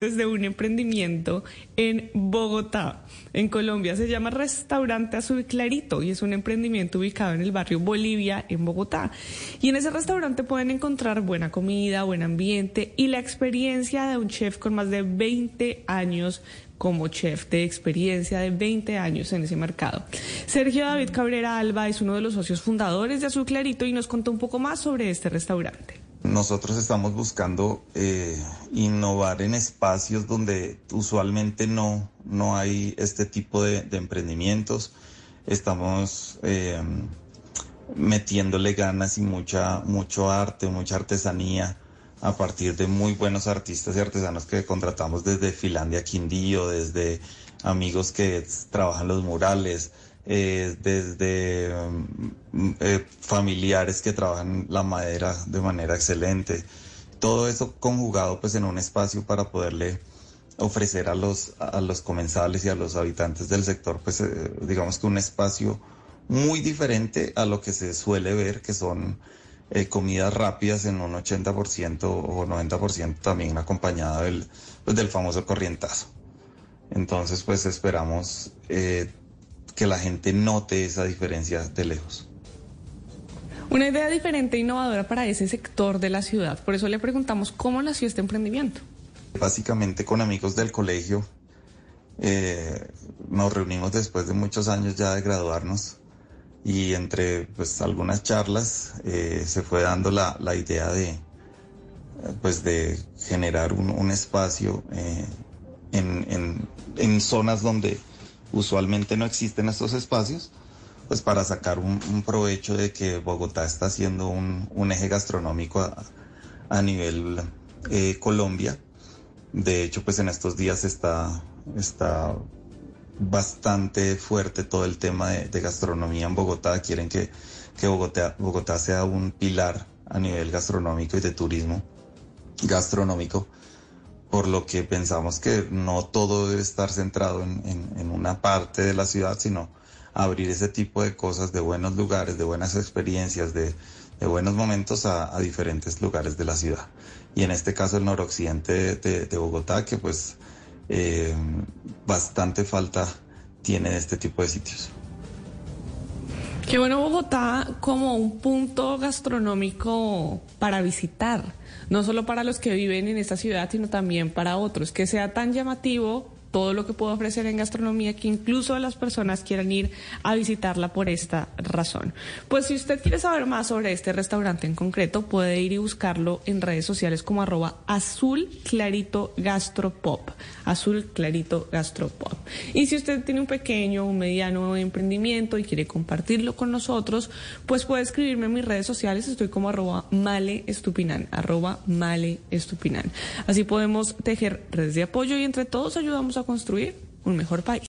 desde un emprendimiento en Bogotá, en Colombia. Se llama Restaurante Azul Clarito y es un emprendimiento ubicado en el barrio Bolivia, en Bogotá. Y en ese restaurante pueden encontrar buena comida, buen ambiente y la experiencia de un chef con más de 20 años como chef de experiencia de 20 años en ese mercado. Sergio David Cabrera Alba es uno de los socios fundadores de Azul Clarito y nos contó un poco más sobre este restaurante. Nosotros estamos buscando eh, innovar en espacios donde usualmente no, no hay este tipo de, emprendimientos. Estamos eh, metiéndole ganas y mucha, mucho arte, mucha artesanía a partir de muy buenos artistas y artesanos que contratamos desde Finlandia Quindío, desde amigos que trabajan los murales, eh, desde mm, eh, familiares que trabajan la madera de manera excelente. Todo eso conjugado pues en un espacio para poderle ofrecer a los, a los comensales y a los habitantes del sector pues eh, digamos que un espacio muy diferente a lo que se suele ver que son comidas rápidas en un 80% o 90% también acompañada del, pues, del famoso corrientazo. Entonces pues esperamos que la gente note esa diferencia de lejos. Una idea diferente e innovadora para ese sector de la ciudad. Por eso le preguntamos cómo nació este emprendimiento. Básicamente con amigos del colegio. Eh, nos reunimos después de muchos años ya de graduarnos y entre pues algunas charlas eh, se fue dando la, idea de pues de generar un, espacio eh, en, en zonas donde usualmente no existen estos espacios, pues para sacar un, provecho de que Bogotá está siendo un, eje gastronómico a, nivel eh, Colombia. De hecho, pues en estos días está, está bastante fuerte todo el tema de, gastronomía en Bogotá. Quieren que, que Bogotá, Bogotá sea un pilar a nivel gastronómico y de turismo gastronómico por lo que pensamos que no todo debe estar centrado en, una parte de la ciudad, sino abrir ese tipo de cosas, de buenos lugares, de buenas experiencias, de, buenos momentos a, diferentes lugares de la ciudad. Y en este caso el noroccidente de, Bogotá, que pues eh, bastante falta tiene de este tipo de sitios. Qué bueno Bogotá como un punto gastronómico para visitar, no solo para los que viven en esta ciudad, sino también para otros, que sea tan llamativo todo lo que puedo ofrecer en gastronomía que incluso las personas quieran ir a visitarla por esta razón. Pues si usted quiere saber más sobre este restaurante en concreto, puede ir y buscarlo en redes sociales como arroba azul gastropop. Azul clarito gastropop. Y si usted tiene un pequeño o un mediano emprendimiento y quiere compartirlo con nosotros, pues puede escribirme en mis redes sociales. Estoy como arroba male estupinan, arroba male estupinan. Así podemos tejer redes de apoyo y entre todos ayudamos a construir un mejor país.